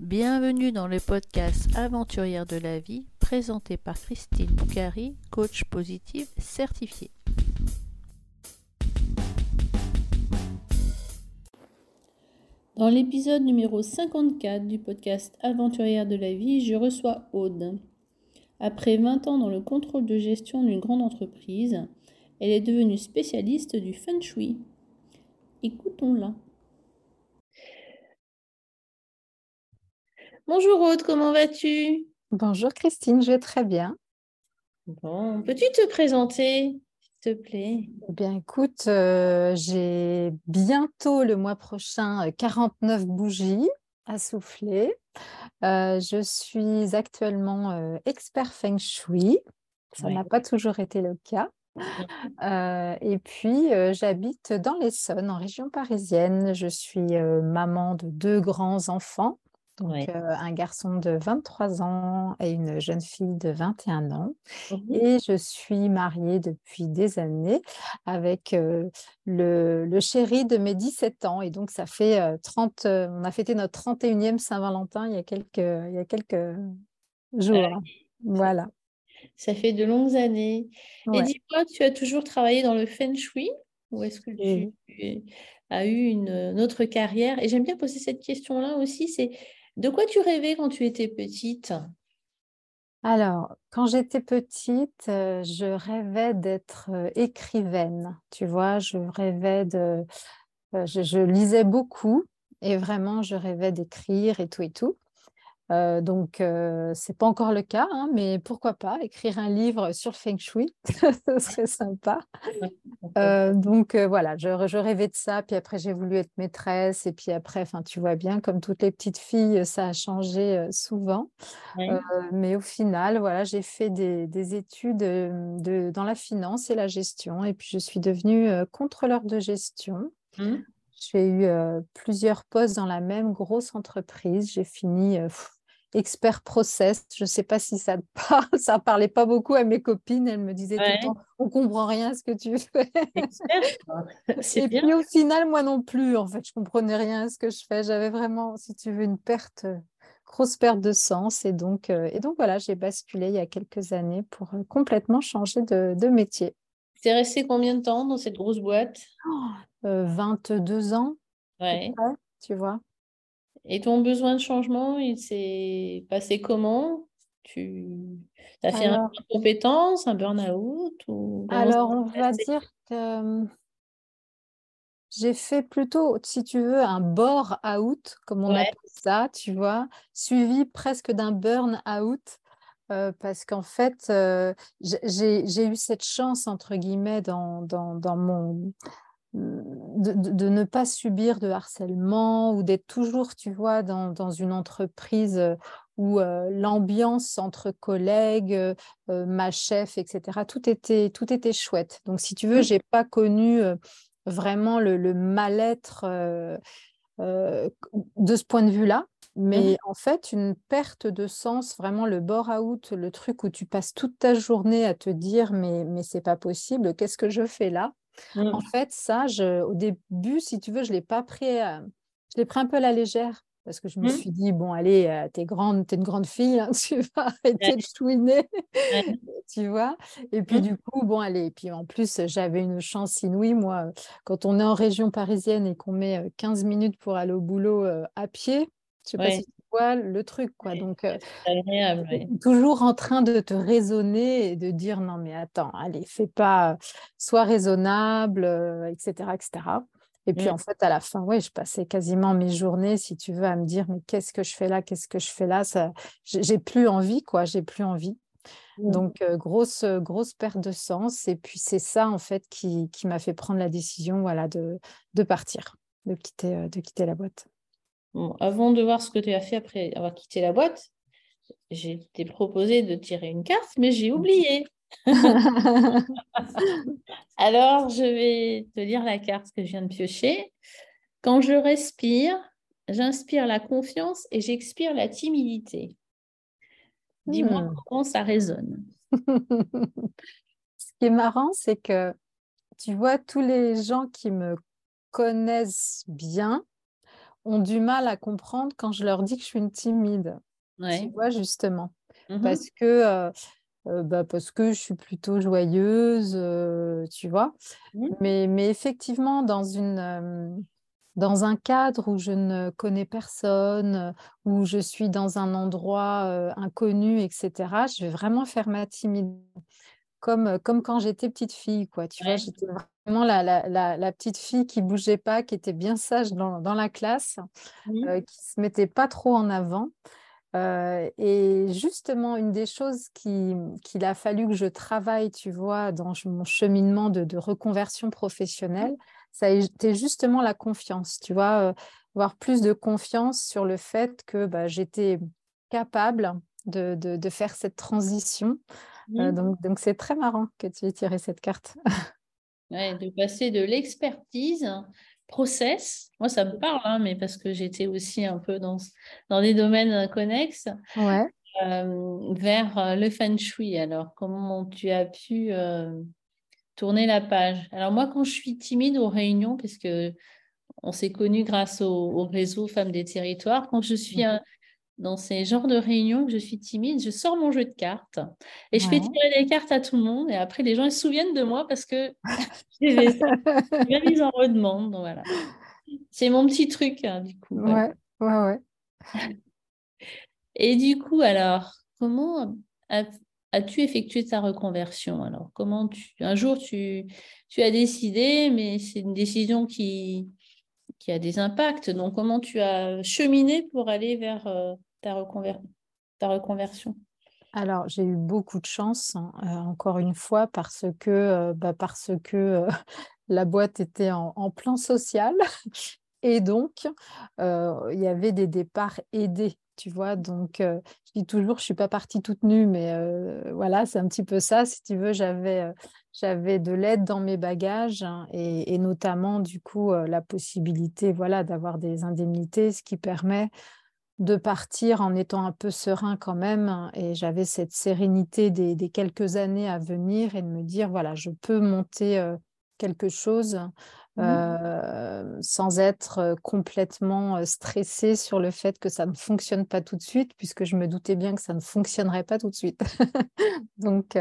Bienvenue dans le podcast Aventurière de la vie, présenté par Christine Boucari, coach positive certifiée. Dans l'épisode numéro 54 du podcast Aventurière de la vie, je reçois Aude. Après 20 ans dans le contrôle de gestion d'une grande entreprise, elle est devenue spécialiste du feng shui. Écoutons-la. Bonjour Aude, comment vas-tu? Bonjour Christine, je vais très bien. Bon, peux-tu te présenter, s'il te plaît? Eh bien, écoute, euh, j'ai bientôt le mois prochain 49 bougies à souffler. Euh, je suis actuellement euh, expert feng shui. Ça n'a pas toujours été le cas. et puis, j'habite dans l'Essonne, en région parisienne. Je suis maman de deux grands enfants donc un garçon de 23 ans et une jeune fille de 21 ans. Mmh et je suis mariée depuis des années avec le, chéri de mes 17 ans. Et donc ça fait 30, on a fêté notre 31e Saint-Valentin il y a quelques, il y a quelques jours. Voilà. Ça fait de longues années. Et dis-moi, tu as toujours travaillé dans le feng shui ou est-ce que tu as eu une autre carrière? Et j'aime bien poser cette question-là aussi, c'est de quoi tu rêvais quand tu étais petite? Alors, quand j'étais petite, euh, je rêvais d'être euh, écrivaine. Tu vois, je rêvais de. Euh, je, lisais beaucoup et vraiment, je rêvais d'écrire et tout et tout. Euh, donc, euh, c'est pas encore le cas, hein, mais pourquoi pas écrire un livre sur le feng shui, ce serait sympa. Euh, donc voilà, je, rêvais de ça, puis après j'ai voulu être maîtresse, et puis après, enfin tu vois bien, comme toutes les petites filles, ça a changé souvent. mais au final, voilà, j'ai fait des, études de, dans la finance et la gestion, et puis je suis devenue contrôleur de gestion. Mmh. J'ai eu plusieurs postes dans la même grosse entreprise. J'ai fini expert process. Je ne sais pas si ça parle. Ça parlait pas beaucoup à mes copines. Elles me disaient tout le temps, on comprend rien à ce que tu fais. Et puis au final, moi non plus. En fait, je comprenais rien à ce que je fais. J'avais vraiment, si tu veux, une perte, grosse perte de sens. Et donc, et donc voilà, j'ai basculé il y a quelques années pour complètement changer de, de métier. Tu es resté combien de temps dans cette grosse boîte? 22 ans. Ouais. tu vois. Et ton besoin de changement, il s'est passé comment? Tu as fait un compétence, un burn-out ou Alors, on va dire que j'ai fait plutôt, si tu veux, un bore-out, comme on appelle ça, tu vois, suivi presque d'un burn-out. Euh, parce qu'en fait, euh, j'ai eu cette chance, entre guillemets, dans, dans, dans mon, de, ne pas subir de harcèlement ou d'être toujours, tu vois, dans, une entreprise euh, où euh, l'ambiance entre collègues, euh, ma chef, etc., tout était, tout était chouette. Donc, si tu veux, mmh. j'ai pas connu vraiment le, mal-être de ce point de vue-là. Mmh Mais en fait, une perte de sens, vraiment le bore-out, le truc où tu passes toute ta journée à te dire mais, mais c'est pas possible, qu'est-ce que je fais là? En mmh. fait, ça, au début, si tu veux, je l'ai pas pris, euh, je l'ai pris un peu à la légère parce que je me mmh. suis dit bon, allez, euh, tu es grande, es une grande fille, hein, tu vas arrêter de chouiner, tu vois. Et puis mmh. du coup, bon, allez. Et puis en plus, j'avais une chance inouïe, moi, quand on est en région parisienne et qu'on met 15 minutes pour aller au boulot à pied, je sais pas si le truc, quoi. Donc, euh, toujours en train de te raisonner et de dire non, mais attends, allez, fais pas, sois raisonnable, etc., euh, etc. Et puis, mmh. en fait, à la fin, oui, je passais quasiment mes journées, si tu veux, à me dire, mais qu'est-ce que je fais là Qu'est-ce que je fais là? Ça... J'ai plus envie, quoi. J'ai plus envie. Mmh. Donc, euh, grosse, grosse perte de sens. Et puis, c'est ça, en fait, qui, qui m'a fait prendre la décision voilà, de, de partir, de quitter, de quitter la boîte avant de voir ce que tu as fait après avoir quitté la boîte, j'ai été proposé de tirer une carte, mais j'ai oublié. Alors, je vais te lire la carte que je viens de piocher. Quand je respire, j'inspire la confiance et j'expire la timidité. Dis-moi hmm. comment ça résonne. Ce qui est marrant, c'est que tu vois, tous les gens qui me connaissent bien, ont du mal à comprendre quand je leur dis que je suis une timide. Tu vois, justement. Mmh parce que bah, parce que je suis plutôt joyeuse, tu vois. Mmh. Mais, mais effectivement, dans, une, dans un cadre où je ne connais personne, où je suis dans un endroit inconnu, etc., je vais vraiment faire ma timide. Comme, comme quand j'étais petite fille, quoi. Tu vois, j'étais vraiment la, la, la, petite fille qui bougeait pas, qui était bien sage dans, dans la classe, mmh. qui se mettait pas trop en avant. Euh, et justement, une des choses qu'il a fallu que je travaille, tu vois, dans mon cheminement de, reconversion professionnelle, ça a été justement la confiance, tu vois, euh, avoir plus de confiance sur le fait que bah, j'étais capable de, de, faire cette transition. Euh, donc, donc c'est très marrant que tu aies tiré cette carte. Ouais, de passer de l'expertise process. Moi, ça me parle, hein, mais parce que j'étais aussi un peu dans, dans des domaines connexes. Ouais. Euh, vers euh, le feng shui. Alors, comment tu as pu euh, tourner la page? Alors, moi, quand je suis timide aux réunions, parce que on s'est connus grâce au, réseau Femmes des Territoires, quand je suis mmh dans ces genres de réunions que je suis timide, je sors mon jeu de cartes et je fais tirer les cartes à tout le monde. Et après, les gens ils se souviennent de moi parce que mis en redemande. Voilà. C'est mon petit truc, hein, du coup. Ouais, ouais, ouais. Et du coup, alors, comment as-tu effectué ta reconversion Alors, comment tu. Un jour, tu, tu as décidé, mais c'est une décision qui, qui a des impacts. Donc, comment tu as cheminé pour aller vers euh, ta, reconversion? Alors, j'ai eu beaucoup de chance, hein, euh, encore une fois, parce que, euh, bah, parce que la boîte était en, plan social et donc il y avait des départs aidés, tu vois. Donc, je dis toujours, je ne suis pas partie toute nue, mais voilà, c'est un petit peu ça. Si tu veux, j'avais de l'aide dans mes bagages hein, et, notamment du coup la possibilité voilà d'avoir des indemnités ce qui permet de partir en étant un peu serein quand même hein, et j'avais cette sérénité des, quelques années à venir et de me dire voilà je peux monter quelque chose mmh. sans être complètement stressée sur le fait que ça ne fonctionne pas tout de suite, puisque je me doutais bien que ça ne fonctionnerait pas tout de suite. donc,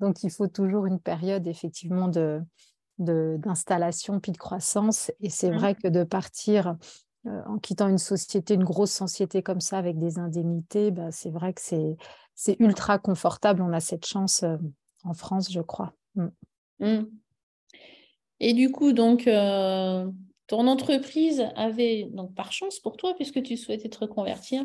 donc, il faut toujours une période effectivement de d'installation puis de croissance. Et c'est mmh. vrai que de partir en quittant une société, une grosse société comme ça avec des indemnités, bah, c'est vrai que c'est ultra confortable. On a cette chance en France, je crois. Mmh. Et du coup, donc, euh, ton entreprise avait, donc par chance pour toi, puisque tu souhaitais te reconvertir,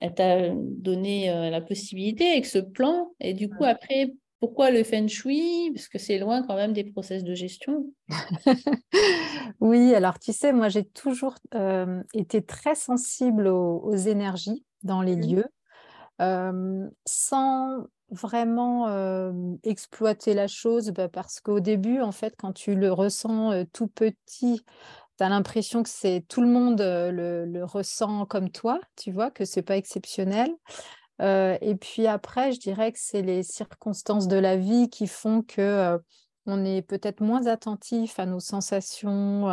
elle t'a donné euh, la possibilité avec ce plan. Et du coup, après, pourquoi le feng shui? Parce que c'est loin quand même des process de gestion. oui, alors tu sais, moi j'ai toujours euh, été très sensible aux, énergies dans les mmh. lieux, sans vraiment exploiter la chose bah, parce qu'au début, en fait, quand tu le ressens tout petit, tu as l'impression que c'est tout le monde le, ressent comme toi, tu vois, que c'est pas exceptionnel. Et puis après, je dirais que c'est les circonstances de la vie qui font que on est peut-être moins attentif à nos sensations,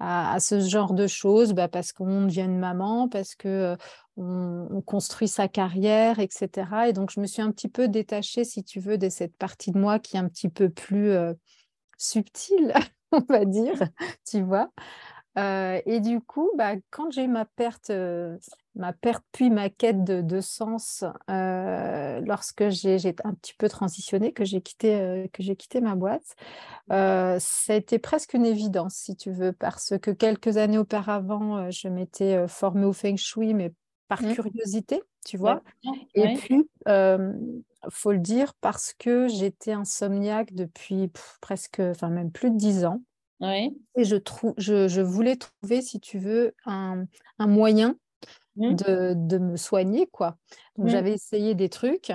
à, ce genre de choses, bah, parce qu'on devient une maman, parce que on, construit sa carrière, etc. Et donc, je me suis un petit peu détachée, si tu veux, de cette partie de moi qui est un petit peu plus subtile, on va dire, tu vois. et du coup, bah, quand j'ai ma perte ma perte puis ma quête de, sens euh, lorsque j'ai un petit peu transitionné, que j'ai quitté, euh, que quitté ma boîte. Euh, ça a été presque une évidence, si tu veux, parce que quelques années auparavant, je m'étais formée au feng shui, mais par mmh. curiosité, tu vois. Et puis, faut le dire, parce que j'étais insomniaque depuis presque, enfin même plus de dix ans. Et je, je, je, voulais trouver, si tu veux, un, un moyen Mmh. de, me soigner, quoi. Donc, mmh. j'avais essayé des trucs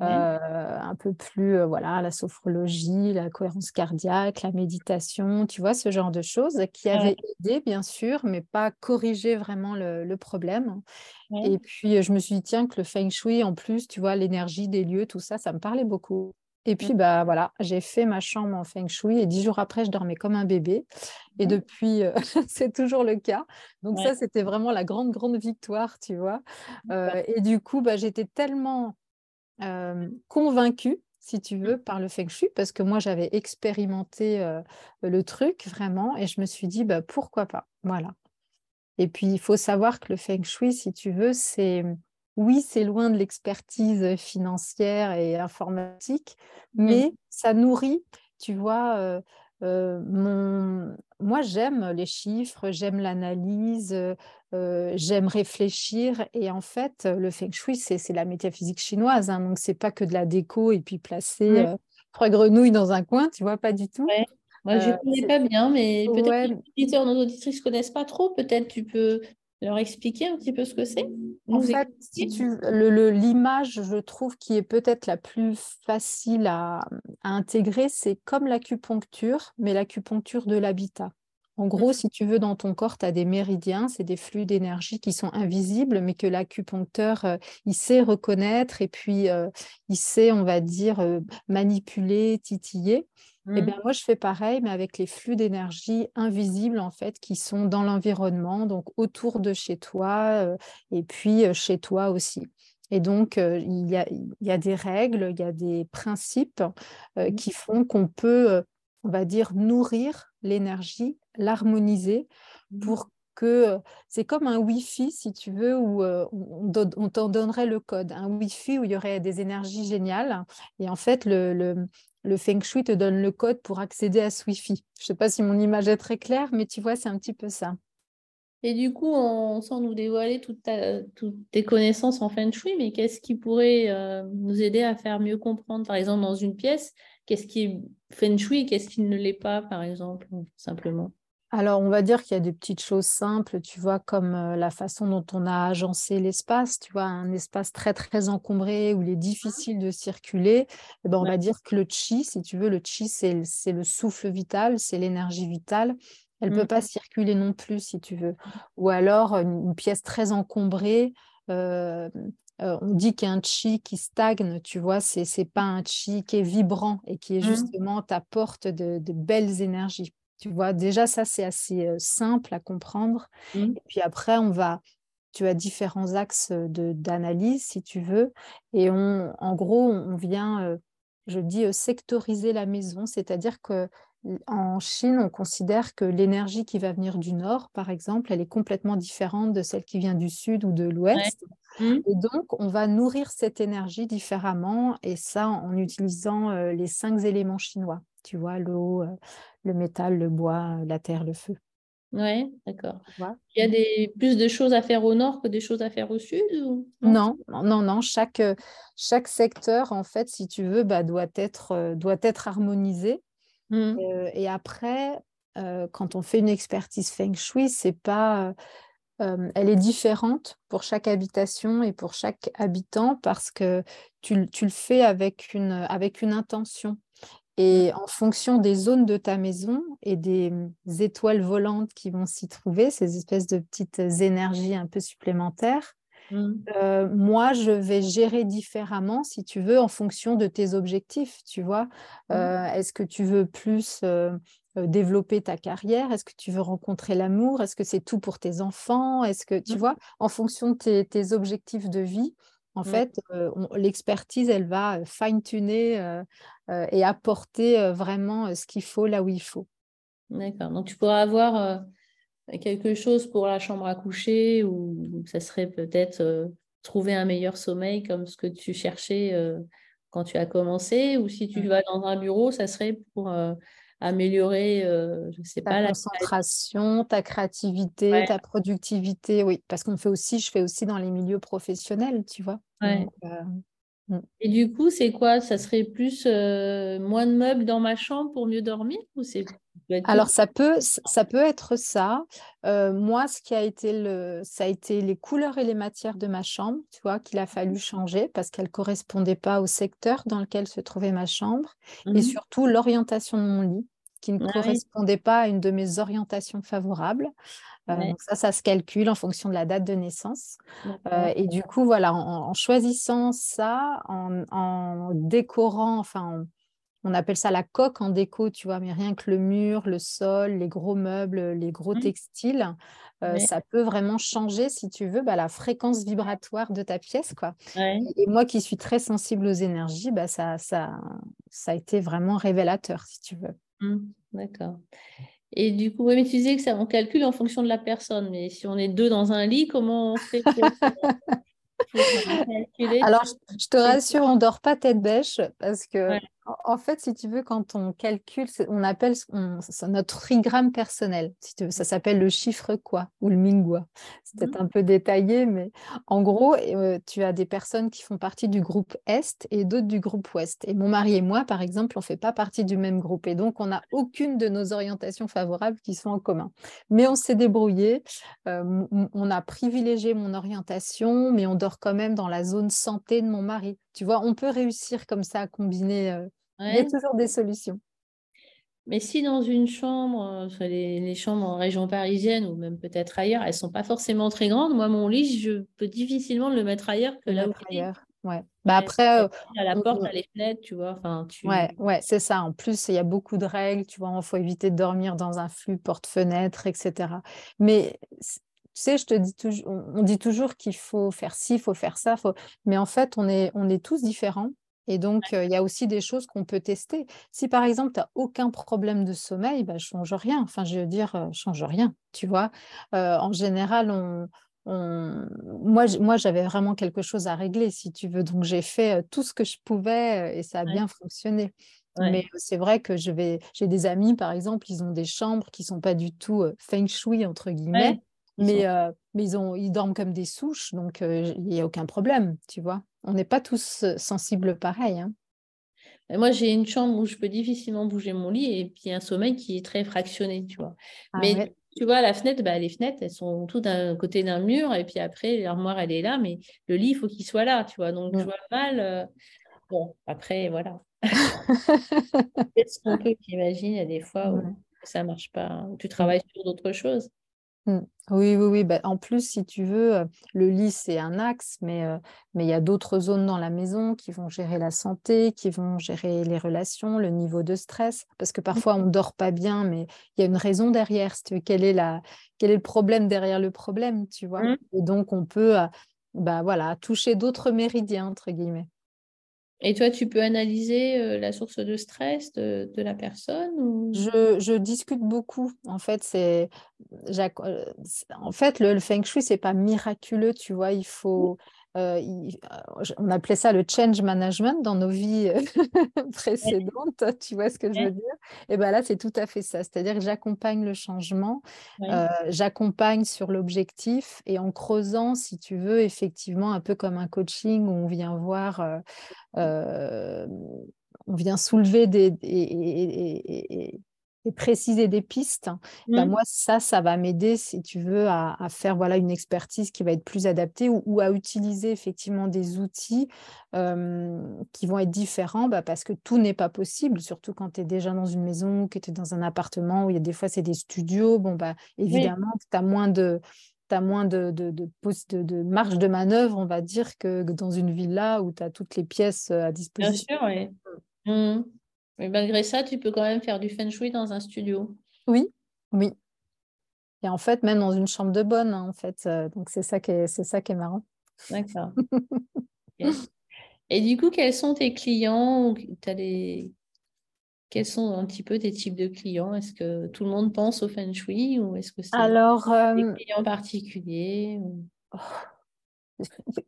euh, un peu plus, euh, voilà, la sophrologie, la cohérence cardiaque, la méditation, tu vois, ce genre de choses qui avaient aidé, bien sûr, mais pas corrigé vraiment le, problème. Et puis, je me suis dit, tiens, que le feng shui, en plus, tu vois, l'énergie des lieux, tout ça, ça me parlait beaucoup. Et puis, bah, voilà, j'ai fait ma chambre en feng shui et dix jours après, je dormais comme un bébé. Et depuis, euh, c'est toujours le cas. Donc ça, c'était vraiment la grande, grande victoire, tu vois. Euh, et du coup, bah, j'étais tellement euh, convaincue, si tu veux, par le feng shui, parce que moi, j'avais expérimenté le truc vraiment, et je me suis dit, bah, pourquoi pas? Voilà. Et puis, il faut savoir que le feng shui, si tu veux, c'est oui, c'est loin de l'expertise financière et informatique, mmh. mais ça nourrit, tu vois, euh, euh, mon... moi j'aime les chiffres, j'aime l'analyse, euh, j'aime réfléchir et en fait le feng shui c'est la métaphysique chinoise, hein, donc c'est pas que de la déco et puis placer trois grenouilles dans un coin, tu vois, pas du tout. Moi, je ne connais pas bien, mais peut-être que les auditeurs, nos auditrices ne connaissent pas trop. Peut-être tu peux leur expliquer un petit peu ce que c'est En fait, l'image, je trouve, qui est peut-être la plus facile à, intégrer, c'est comme l'acupuncture, mais l'acupuncture de l'habitat. En gros, si tu veux, dans ton corps, tu as des méridiens, c'est des flux d'énergie qui sont invisibles, mais que l'acupuncteur, euh, il sait reconnaître et puis euh, il sait, on va dire, euh, manipuler, titiller. Et eh mmh. bien moi, je fais pareil, mais avec les flux d'énergie invisibles, en fait, qui sont dans l'environnement, donc autour de chez toi, et puis chez toi aussi. Et donc, euh, il, y a, il, y a, des règles, il y a des principes mmh. qui font qu'on peut, on va dire, nourrir l'énergie, l'harmoniser mmh. pour que c'est comme un Wi-Fi, si tu veux, où on, on t'en donnerait le code. Un Wi-Fi où il y aurait des énergies géniales. Et en fait, le, le Feng Shui te donne le code pour accéder à ce Wi-Fi. Je ne sais pas si mon image est très claire, mais tu vois, c'est un petit peu ça. Et du coup, on, sans nous dévoiler toutes, tes connaissances en Feng Shui, mais qu'est-ce qui pourrait euh, nous aider à faire mieux comprendre, par exemple, dans une pièce, qu'est-ce qui est Feng Shui et qu'est-ce qui ne l'est pas, par exemple, simplement? Alors, on va dire qu'il y a des petites choses simples, tu vois, comme la façon dont on a agencé l'espace, tu vois, un espace très, très encombré où il est difficile de circuler. Eh ben, on va dire que le chi, si tu veux, le chi, c'est le souffle vital, c'est l'énergie vitale. Elle ne peut mmh. pas circuler non plus, si tu veux. Ou alors, une, pièce très encombrée, on dit qu'il y a un chi qui stagne, tu vois, c'est n'est pas un chi qui est vibrant et qui est mmh. justement ta porte de belles énergies. Tu vois, déjà, ça, c'est assez simple à comprendre. Mmh. Et puis après, on va, tu as différents axes d'analyse, si tu veux. Et on, en gros, on vient, je dis, sectoriser la maison, c'est-à-dire que en Chine, on considère que l'énergie qui va venir du nord, par exemple, elle est complètement différente de celle qui vient du sud ou de l'ouest. Mmh. Et donc, on va nourrir cette énergie différemment, et ça en utilisant les cinq éléments chinois. Tu vois, l'eau, le métal, le bois, la terre, le feu. Oui, d'accord. Il y a des, plus de choses à faire au nord que des choses à faire au sud non, non, non, Chaque, chaque secteur, en fait, si tu veux, bah, doit, être, euh, doit être harmonisé. Mmh. Euh, et après, euh, quand on fait une expertise feng shui, c'est pas, elle est différente pour chaque habitation et pour chaque habitant parce que tu, tu le fais avec une, avec une intention. Et en fonction des zones de ta maison et des mmh, étoiles volantes qui vont s'y trouver, ces espèces de petites énergies un peu supplémentaires, mmh. euh, moi, je vais gérer différemment, si tu veux, en fonction de tes objectifs, tu vois. Mmh. Euh, est-ce que tu veux plus euh, développer ta carrière? Est-ce que tu veux rencontrer l'amour? Est-ce que c'est tout pour tes enfants? Est-ce que, tu vois, en fonction de tes objectifs de vie, en fait, l'expertise, elle va fine-tuner et apporter vraiment ce qu'il faut là où il faut. D'accord. Donc, tu pourras avoir quelque chose pour la chambre à coucher ou ça serait peut-être trouver un meilleur sommeil comme ce que tu cherchais quand tu as commencé ou si tu vas dans un bureau, ça serait pour améliorer, euh, je sais ta pas, concentration, ta créativité, ta productivité. Oui, parce qu'on fait aussi, je fais aussi dans les milieux professionnels, tu vois. Euh, mm. Et du coup, c'est quoi? Ça serait plus euh, moins de meubles dans ma chambre pour mieux dormir ou c'est alors ça peut, ça peut être ça. moi, ce qui a été le, ça a été les couleurs et les matières de ma chambre, tu vois, qu'il a fallu changer parce qu'elles correspondaient pas au secteur dans lequel se trouvait ma chambre et mmh surtout l'orientation de mon lit. Qui ne Ah oui. correspondait pas à une de mes orientations favorables. Euh, donc ça, ça se calcule en fonction de la date de naissance. Euh, D'accord. et du coup, voilà, en, en choisissant ça, en, en décorant, enfin, on, on appelle ça la coque en déco, tu vois, mais rien que le mur, le sol, les gros meubles, les gros Mhm. textiles, euh, ça peut vraiment changer, si tu veux, bah, la fréquence vibratoire de ta pièce, quoi. Et moi qui suis très sensible aux énergies, bah, ça, ça, ça a été vraiment révélateur, si tu veux. Hmm, D'accord. Et du coup, oui, mais tu disais que ça, on calcule en fonction de la personne. Mais si on est deux dans un lit, comment on fait pour, pour calculer Alors, je, je te rassure, on dort pas tête bêche parce que, Ouais. En, fait, si tu veux, quand on calcule, on appelle on- notre trigramme personnel. Si tu veux, ça s'appelle le chiffre quoi ou le mingwa. C'est peut-être un peu détaillé, mais en gros, euh, tu as des personnes qui font partie du groupe Est et d'autres du groupe Ouest. Et mon mari et moi, par exemple, on fait pas partie du même groupe et donc on n'a aucune de nos orientations favorables qui sont en commun. Mais on s'est débrouillé. Euh, on a privilégié mon orientation, mais on dort quand même dans la zone santé de mon mari. Tu vois, on peut réussir comme ça à combiner. euh, Il y a toujours des solutions. Mais si dans une chambre, euh, les, les chambres en région parisienne ou même peut-être ailleurs, elles sont pas forcément très grandes. Moi, mon lit, je peux difficilement le mettre ailleurs que là où ailleurs. Ouais. Bah après, euh, à la porte, on- à les fenêtres, tu vois. Enfin, tu... Ouais, ouais, c'est ça. En plus, il y a beaucoup de règles, tu vois, il faut éviter de dormir dans un flux porte-fenêtre, etc. Mais sais, je te dis toujours, on dit toujours qu'il faut faire ci, il faut faire ça, faut... mais en fait, on est, on est tous différents. Et donc, euh, il y a aussi des choses qu'on peut tester. Si par exemple, tu n'as aucun problème de sommeil, bah, change rien. Enfin, je veux dire, euh, change rien, tu vois? Euh, en général, on, on- Moi, j'avais vraiment quelque chose à régler, si tu veux. Donc, j'ai fait tout ce que je pouvais et ça a Ouais. bien fonctionné. Ouais. Mais c'est vrai que je vais, j'ai des amis, par exemple, ils ont des chambres qui sont pas du tout feng shui, entre guillemets, Ouais, mais, euh, mais ils, ont, ils dorment comme des souches, donc euh, il n'y a aucun problème, tu vois. On n'est pas tous euh, sensibles pareil. hein. Moi, j'ai une chambre où je peux difficilement bouger mon lit et puis un sommeil qui est très fractionné, tu vois. Ah Mais ouais. tu vois, la fenêtre, bah, les fenêtres, elles sont toutes d'un côté d'un mur et puis après, l'armoire, elle est là, mais le lit, il faut qu'il soit là, tu vois. Donc, je vois mal. euh, Bon, après, voilà. C'est ce qu'on peut, j'imagine, il y a des fois où Ouais. ça marche pas, où tu travailles sur d'autres choses. Mm. Oui, oui, oui. Bah, en plus, si tu veux, le lit, c'est un axe, mais euh, mais il y a d'autres zones dans la maison qui vont gérer la santé, qui vont gérer les relations, le niveau de stress. Parce que parfois, on ne dort pas bien, mais il y a une raison derrière. Si tu veux, quel est la, quel est le problème derrière le problème, tu vois? Mm. Et donc, on peut bah, voilà, toucher d'autres méridiens, entre guillemets. Et toi, tu peux analyser euh, la source de stress de, de la personne ou... Je, je discute beaucoup. En fait, c'est, euh, c'est- en fait, le, le feng shui, c'est pas miraculeux, tu vois. Il faut, euh, il- euh, on appelait ça le change management dans nos vies euh, précédentes. Tu vois ce que je veux dire? Et ben là, c'est tout à fait ça. C'est-à-dire que j'accompagne le changement, euh, j'accompagne sur l'objectif et en creusant, si tu veux, effectivement, un peu comme un coaching où on vient voir. euh, on vient soulever des, des- et, et- et- et- préciser des pistes, ben Mm. moi, ça, ça va m'aider, si tu veux, à, à faire voilà, une expertise qui va être plus adaptée ou, ou à utiliser effectivement des outils euh, qui vont être différents bah, parce que tout n'est pas possible, surtout quand tu es déjà dans une maison, que tu es dans un appartement où il y a des fois, c'est des studios. Bon, bah, évidemment, tu as moins de tu moins de, de, de, pos- de- de marge de manœuvre, on va dire, que que dans une villa où tu as toutes les pièces à Bien disposition. sûr, oui. Mm. Mais malgré ça, tu peux quand même faire du feng shui dans un studio. Oui, oui. Et en fait, même dans une chambre de bonne, hein, en fait. euh, donc, c'est ça qui est, c'est ça qui est marrant. D'accord. Et du coup, quels sont tes clients? des... Quels sont un petit peu tes types de clients? Est-ce que tout le monde pense au feng shui ou est-ce que c'est Alors, des euh, clients particuliers? ou-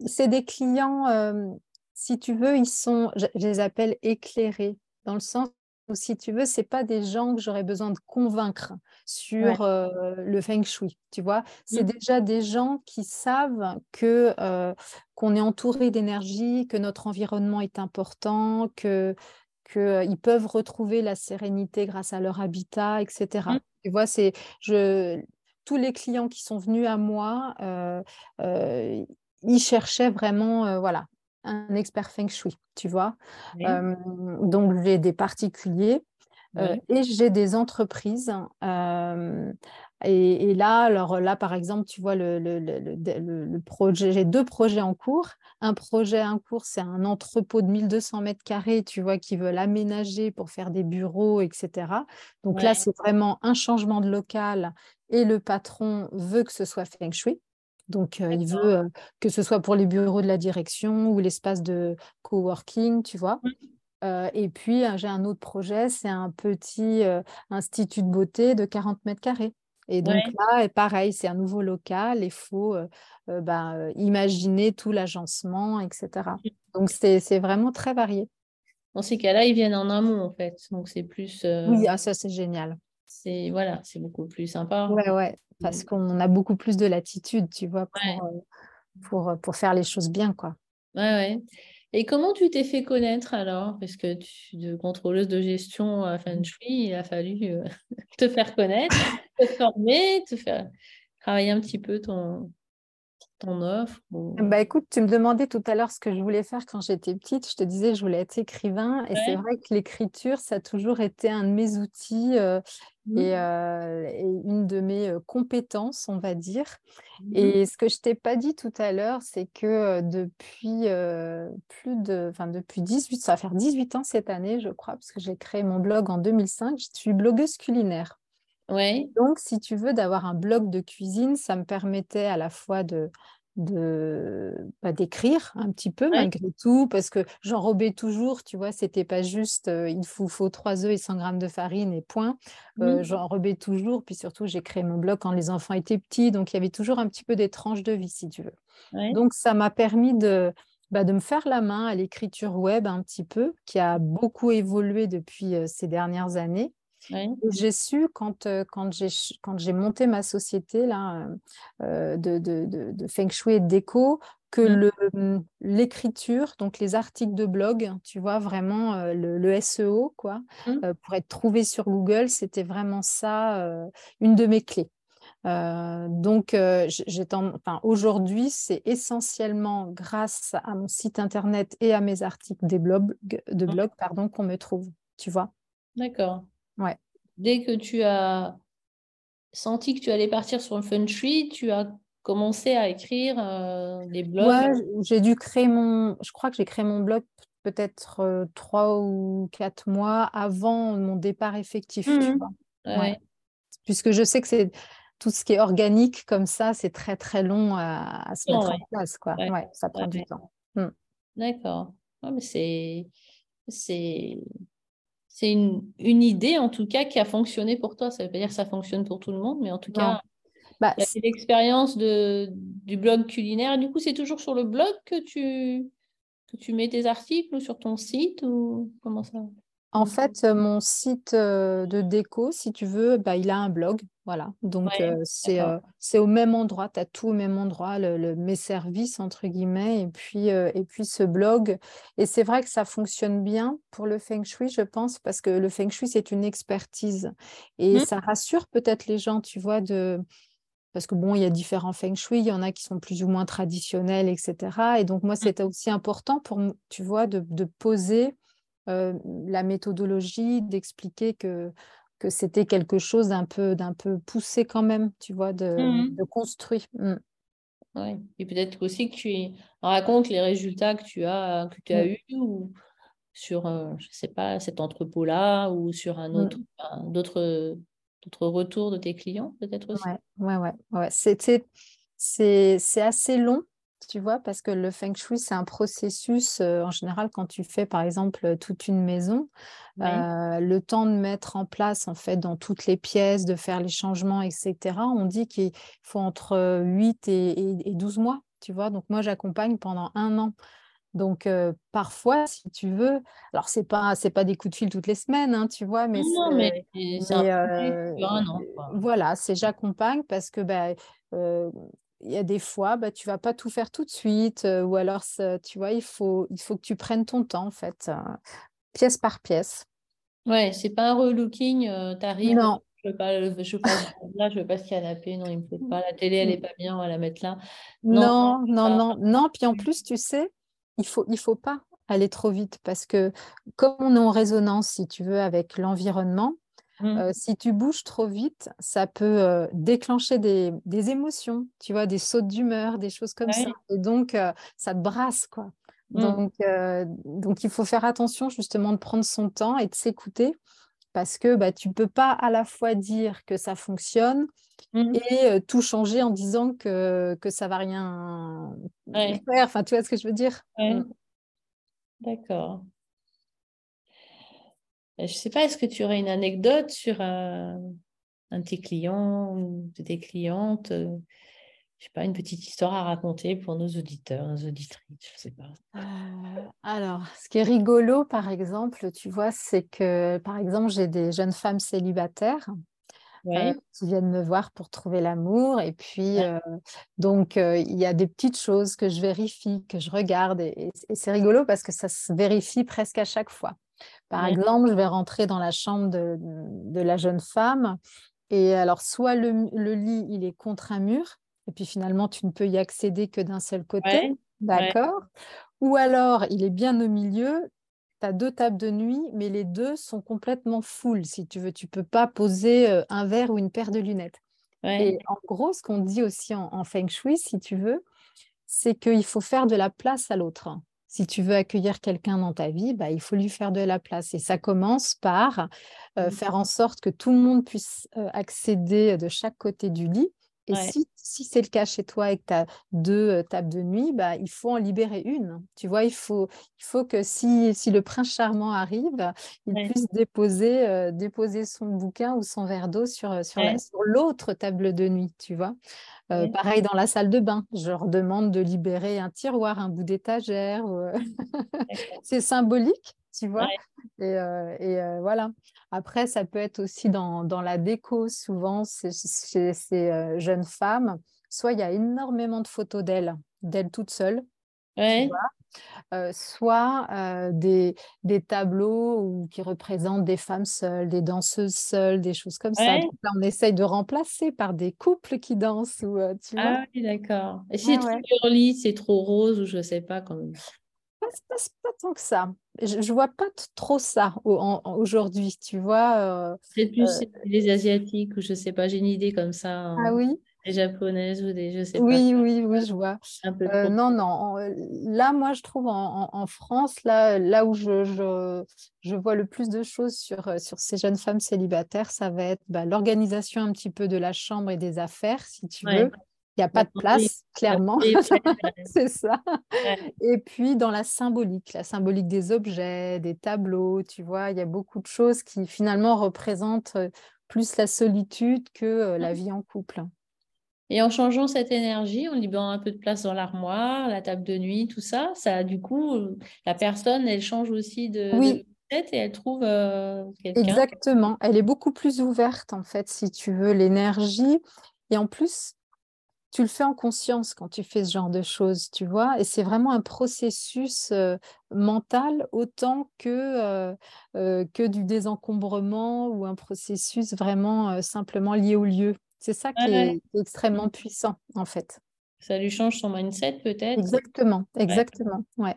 c'est des clients, euh, si tu veux, ils sont, je les appelle éclairés, dans le sens où, si tu veux, c'est pas des gens que j'aurais besoin de convaincre sur euh, le feng shui, tu vois? C'est Mm. déjà des gens qui savent que euh, qu'on est entouré d'énergie, que notre environnement est important, que qu'ils peuvent retrouver la sérénité grâce à leur habitat, etc. Mm. Tu vois, c'est je tous les clients qui sont venus à moi, euh, ils cherchaient vraiment, euh, voilà, un expert feng shui, tu vois. Oui. Euh, donc, j'ai des particuliers. et j'ai des entreprises. Et, là, alors là, par exemple, tu vois, le, le, projet, j'ai deux projets en cours. Un projet en cours, c'est un entrepôt de 1200 mètres carrés, tu vois, qui veulent aménager pour faire des bureaux, etc. Donc là, c'est vraiment un changement de local et le patron veut que ce soit feng shui. Donc, il veut que ce soit pour les bureaux de la direction ou l'espace de coworking, tu vois. Mmh. et puis, j'ai un autre projet, c'est un petit institut de beauté de 40 mètres carrés. Et donc là, pareil, c'est un nouveau local, il faut ben, imaginer tout l'agencement, etc. Mmh. Donc c'est vraiment très varié. Dans ces cas-là, ils viennent en amont, en fait. Donc c'est plus. Oui, ah, ça c'est génial. C'est voilà, c'est beaucoup plus sympa. Ouais, ouais, parce mmh. qu'on a beaucoup plus de latitude, tu vois, pour, pour, faire les choses bien, quoi. Ouais, ouais. Et comment tu t'es fait connaître alors? Parce que tu, de contrôleuse de gestion à Feng. Shui, il a fallu euh, te faire connaître, te former, te faire travailler un petit peu ton, offre Bah écoute, tu me demandais tout à l'heure ce que je voulais faire quand j'étais petite. Je te disais que je voulais être écrivain. Et c'est vrai que l'écriture, ça a toujours été un de mes outils. Euh, Mmh. Euh, et, une de mes compétences, on va dire. Mmh et ce que je t'ai pas dit tout à l'heure, c'est que depuis plus de, enfin depuis 18, ça va faire 18 ans cette année, je crois, parce que j'ai créé mon blog en 2005. Je suis blogueuse culinaire. Ouais. Donc, si tu veux, d'avoir un blog de cuisine, ça me permettait à la fois de, de bah, d'écrire un petit peu malgré tout parce que j'enrobais toujours tu vois c'était pas juste il faut, faut 3 œufs et 100 grammes de farine et point. Euh, j'enrobais toujours puis surtout j'ai créé mon blog quand les enfants étaient petits donc il y avait toujours un petit peu des tranches de vie si tu veux. Donc ça m'a permis de bah, de me faire la main à l'écriture web un petit peu qui a beaucoup évolué depuis ces dernières années j'ai su quand, quand j'ai monté ma société là, de, de, de, Feng Shui et de déco que mmh. mmh, l'écriture, donc les articles de blog, tu vois, vraiment le, SEO, quoi, mmh. pour être trouvé sur Google, c'était vraiment ça, une de mes clés. donc, enfin, aujourd'hui, c'est essentiellement grâce à mon site internet et à mes articles des blogs, de blog pardon, qu'on me trouve, tu vois. D'accord. Ouais. Dès que tu as senti que tu allais partir sur le feng shui, tu as commencé à écrire euh, des blogs. Ouais, j'ai dû créer mon. Je crois que j'ai créé mon blog peut-être euh, trois ou quatre mois avant mon départ effectif. Tu mmh. Puisque je sais que c'est tout ce qui est organique comme ça, c'est très très long à, se mettre en place. Quoi. Ouais. ça prend du temps. Mmh. D'accord. mais c'est c'est c'est une, une, idée en tout cas qui a fonctionné pour toi. Ça ne veut pas dire que ça fonctionne pour tout le monde, mais en tout cas, bah, c'est l'expérience du blog culinaire. du coup, c'est toujours sur le blog que tu, que tu mets tes articles ou sur ton site ou comment ça en fait, mon site de déco, si tu veux, bah, il a un blog. Voilà. Donc, c'est au même endroit. Tu as tout au même endroit, le, mes services, entre guillemets, et puis, et puis ce blog. Et c'est vrai que ça fonctionne bien pour le feng shui, je pense, parce que le feng shui, c'est une expertise. Et mmh. ça rassure peut-être les gens, tu vois, de parce que bon, il y a différents feng shui, il y en a qui sont plus ou moins traditionnels, etc. Et donc moi, mmh. c'était aussi important pour, tu vois, de, de poser euh, la méthodologie, d'expliquer que, que c'était quelque chose d'un peu, d'un peu poussé quand même, tu vois, de, mmh de construit. Mmh. Et peut-être aussi que tu racontes les résultats que tu as, que tu as mmh. eus ou sur, euh, je sais pas, cet entrepôt-là ou sur un autre, d'autres, d'autres retours de tes clients, peut-être aussi. Ouais, ouais, ouais. C'est, c'est assez long tu vois, parce que le feng shui, c'est un processus, en général, quand tu fais, par exemple, toute une maison, le temps de mettre en place, en fait, dans toutes les pièces, de faire les changements, etc., on dit qu'il faut entre 8 et, 12 mois, tu vois. Donc, moi, j'accompagne pendant un an. Donc, parfois, si tu veux, alors, c'est pas, c'est pas des coups de fil toutes les semaines, hein, tu vois, mais, c'est un an. Voilà, c'est j'accompagne parce que, ben, il y a des fois, bah, tu vas pas tout faire tout de suite, euh, ou alors, tu vois, il faut, il faut que tu prennes ton temps, en fait, euh, pièce par pièce. Ouais, c'est pas un relooking, euh, tu arrives, non. je veux pas, je veux pas là, je veux pas ce canapé, non, il me faut pas, la télé, elle est pas bien, on va la mettre là. Non, non, non, non, Puis en plus, tu sais, il faut, il faut pas aller trop vite parce que comme on est en résonance, si tu veux, avec l'environnement, Mmh. euh, si tu bouges trop vite, ça peut euh, déclencher des, des émotions, tu vois, des sautes d'humeur, des choses comme ça. Et donc, euh, ça te brasse, quoi. Mmh. Donc, donc, il faut faire attention justement de prendre son temps et de s'écouter parce que bah, tu ne peux pas à la fois dire que ça fonctionne Mmh. et tout changer en disant que, que ça va rien faire. Enfin, tu vois ce que je veux dire? Mm. D'accord. Euh, Je sais pas, est-ce que tu aurais une anecdote sur un, un de tes clients ou de tes clientes? euh, Je sais pas, une petite histoire à raconter pour nos auditeurs, nos auditrices, je sais pas. Euh, alors, ce qui est rigolo, par exemple, tu vois, c'est que, par exemple, j'ai des jeunes femmes célibataires euh, qui viennent me voir pour trouver l'amour. Et puis, Ouais. euh, donc, euh, il y a des petites choses que je vérifie, que je regarde. Et c'est rigolo parce que ça se vérifie presque à chaque fois. Par exemple, je vais rentrer dans la chambre de, de la jeune femme. Et alors, soit le, le lit, il est contre un mur. Et puis finalement, tu ne peux y accéder que d'un seul côté. D'accord? Ou alors, il est bien au milieu, tu as deux tables de nuit, mais les deux sont complètement full, si tu veux. Tu peux pas poser euh, un verre ou une paire de lunettes. Et en gros, ce qu'on dit aussi en, en Feng Shui, si tu veux, c'est qu'il faut faire de la place à l'autre. Si tu veux accueillir quelqu'un dans ta vie, bah, il faut lui faire de la place. Et ça commence par euh, Mhm. faire en sorte que tout le monde puisse euh, accéder de chaque côté du lit. Et Ouais. si, si c'est le cas chez toi et que tu as deux tables de nuit, bah, il faut en libérer une. Tu vois, il faut, il faut que si, si le prince charmant arrive, il Ouais. puisse déposer, euh, déposer son bouquin ou son verre d'eau sur, sur la- Ouais. sur l'autre table de nuit, tu vois? Euh, pareil dans la salle de bain, je leur demande de libérer un tiroir, un bout d'étagère. c'est symbolique, tu vois. Ouais. Et, euh, et, euh, voilà. Après, ça peut être aussi dans, dans la déco. Souvent, chez ces euh, jeunes femmes, soit il y a énormément de photos d'elles, d'elles toutes seules, Ouais. soit des, des tableaux où- qui représentent des femmes seules, des danseuses seules, des choses comme ça. Ouais. Donc là, on essaye de remplacer par des couples qui dansent, ou, tu vois. Ah oui, d'accord. Et si c'est trop girly, c'est trop rose ou je sais pas comme. Pas, pas- pas tant que ça. Je, vois pas trop ça au- aujourd'hui, tu vois. euh, C'est plus Euh, les asiatiques ou je sais pas, j'ai une idée comme ça, Ah hein, oui, des japonaises ou des je sais pas, oui, oui, oui, je vois. un peu Euh, non, non. en- euh, là, moi, je trouve en, en- en France, là, là où je, je, je vois le plus de choses sur, euh, sur ces jeunes femmes célibataires, ça va être bah, l'organisation un petit peu de la chambre et des affaires, si tu Ouais. veux. Il n'y a pas de La place, clairement. C'est ça. Et puis dans la symbolique, la symbolique des objets, des tableaux, tu vois, il y a beaucoup de choses qui finalement représentent euh, plus la solitude que euh, la vie en couple. Et en changeant cette énergie, en libérant un peu de place dans l'armoire, la table de nuit, tout ça, ça, du coup, euh, la personne, elle change aussi de, de Oui. tête et elle trouve euh, quelqu'un. Exactement. Elle est beaucoup plus ouverte, en fait, si tu veux, l'énergie. Et en plus, tu le fais en conscience quand tu fais ce genre de choses, tu vois? Et c'est vraiment un processus euh, mental autant que, euh, euh, que du désencombrement ou un processus vraiment simplement lié au lieu. C'est ça qui Ouais. est, qui est extrêmement puissant, en fait. Ça lui change son mindset peut-être? Exactement, exactement, ouais.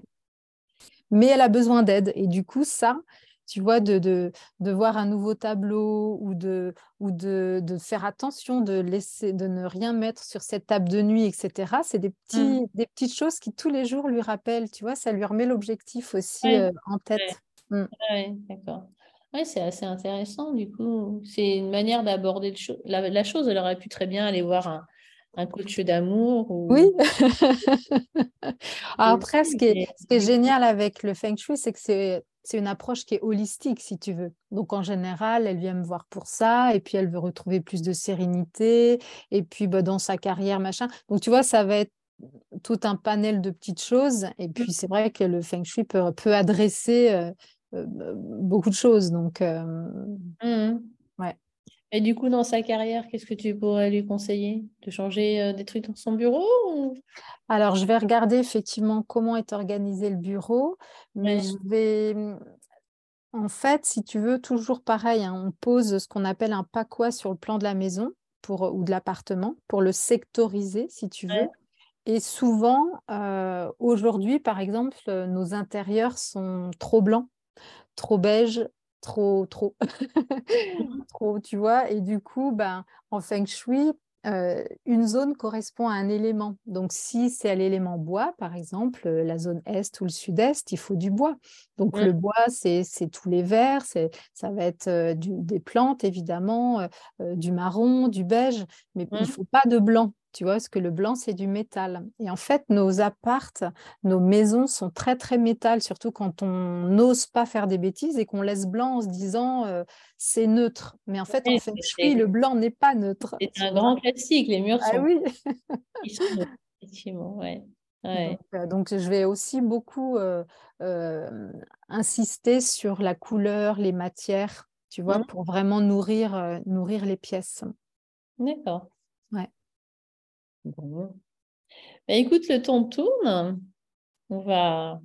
Mais elle a besoin d'aide. Et du coup, ça, tu vois, de, de, de voir un nouveau tableau ou de, ou de, de faire attention, de laisser, de ne rien mettre sur cette table de nuit, etc. C'est des, petits, des petites choses qui tous les jours lui rappellent, tu vois, ça lui remet l'objectif aussi Ouais, euh, en tête. Ouais, d'accord. Ouais, c'est assez intéressant du coup. C'est une manière d'aborder cho- la, la chose. Elle aurait pu très bien aller voir un, un coach d'amour ou Oui. Après, ce qui est, mais ce qui est du génial avec le Feng Shui, c'est que c'est c'est une approche qui est holistique, si tu veux. Donc, en général, elle vient me voir pour ça, et puis elle veut retrouver plus de sérénité, et puis bah, dans sa carrière, machin. Donc, tu vois, ça va être tout un panel de petites choses. Et puis, c'est vrai que le Feng Shui peut, adresser euh, euh, beaucoup de choses. Donc, euh, Mhm. Et du coup, dans sa carrière, qu'est-ce que tu pourrais lui conseiller? De changer euh, des trucs dans son bureau ou... Alors, je vais regarder effectivement comment est organisé le bureau, mais Ouais. je vais, en fait, si tu veux, toujours pareil, hein, on pose ce qu'on appelle un pacois sur le plan de la maison pour, ou de l'appartement pour le sectoriser, si tu veux. Ouais. Et souvent, euh, aujourd'hui, par exemple, nos intérieurs sont trop blancs, trop beige, trop, trop, trop, tu vois. Et du coup, ben, en feng shui, euh, une zone correspond à un élément. Donc, si c'est à l'élément bois, par exemple, euh, la zone est ou le sud-est, il faut du bois. Donc, le bois, c'est tous les verts, ça va être euh, des plantes, évidemment, du marron, du beige, mais il ne faut pas de blanc. Tu vois, parce que le blanc, c'est du métal. Et en fait, nos appartes, nos maisons sont très, très métal, surtout quand on n'ose pas faire des bêtises et qu'on laisse blanc en se disant c'est neutre. Mais en fait, en fait, le blanc n'est pas neutre. C'est un grand classique, les murs ah sont. oui. Ils sont neutres, effectivement, ouais. Donc, je vais aussi beaucoup insister sur la couleur, les matières, tu vois, mmh. pour vraiment nourrir, nourrir les pièces. D'accord. Ouais. Bon. Bah, écoute, le temps tourne. On va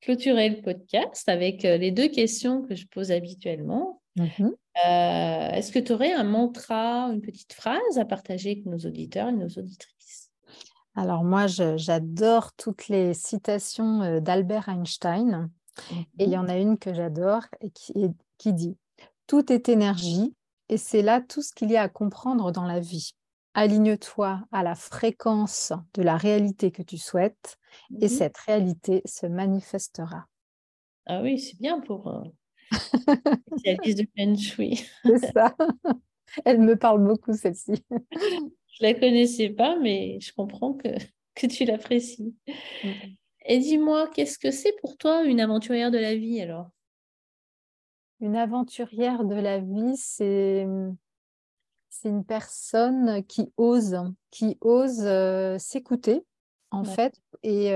clôturer le podcast avec euh, les deux questions que je pose habituellement. Mmh euh, est-ce que tu aurais un mantra, une petite phrase à partager avec nos auditeurs et nos auditrices? Alors moi, j'adore toutes les citations euh, d'Albert Einstein. Et il y en a une que j'adore et qui, qui dit ⁇ Tout est énergie et c'est là tout ce qu'il y a à comprendre dans la vie. Aligne-toi à la fréquence de la réalité que tu souhaites et mmh cette réalité se manifestera. Ah oui, c'est bien pour euh, spécialiste de Feng Shui. c'est ça. Elle me parle beaucoup, celle-ci. je la connaissais pas, mais je comprends que, que tu l'apprécies. Mmh. Et dis-moi, qu'est-ce que c'est pour toi une aventurière de la vie alors? Une aventurière de la vie, c'est c'est une personne qui ose, qui ose s'écouter, en fait, et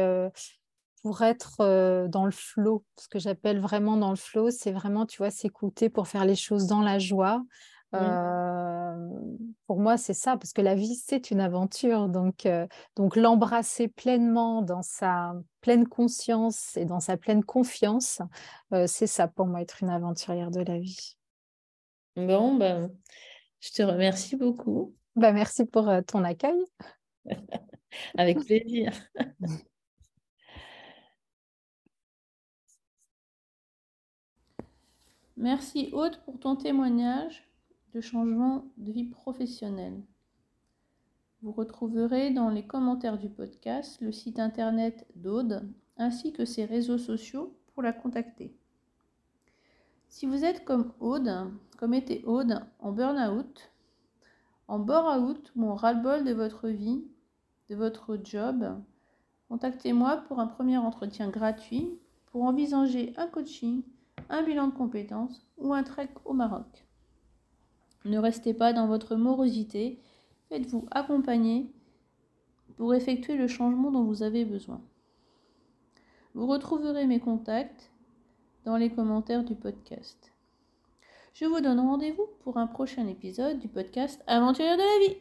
pour être dans le flow. Ce que j'appelle vraiment dans le flow, c'est vraiment, tu vois, s'écouter pour faire les choses dans la joie. pour moi, c'est ça, parce que la vie, c'est une aventure. Donc, donc l'embrasser pleinement dans sa pleine conscience et dans sa pleine confiance, c'est ça pour moi, être une aventurière de la vie. Bon, ben, je te remercie beaucoup. Bah, merci pour euh, ton accueil. Avec plaisir. Merci Aude pour ton témoignage de changement de vie professionnelle. Vous retrouverez dans les commentaires du podcast le site internet d'Aude ainsi que ses réseaux sociaux pour la contacter. Si vous êtes comme Aude, comme était Aude en burn-out, en bore-out ou en ras-le-bol de votre vie, de votre job, contactez-moi pour un premier entretien gratuit pour envisager un coaching, un bilan de compétences ou un trek au Maroc. Ne restez pas dans votre morosité, faites-vous accompagner pour effectuer le changement dont vous avez besoin. Vous retrouverez mes contacts dans les commentaires du podcast. Je vous donne rendez-vous pour un prochain épisode du podcast Aventurier de la vie.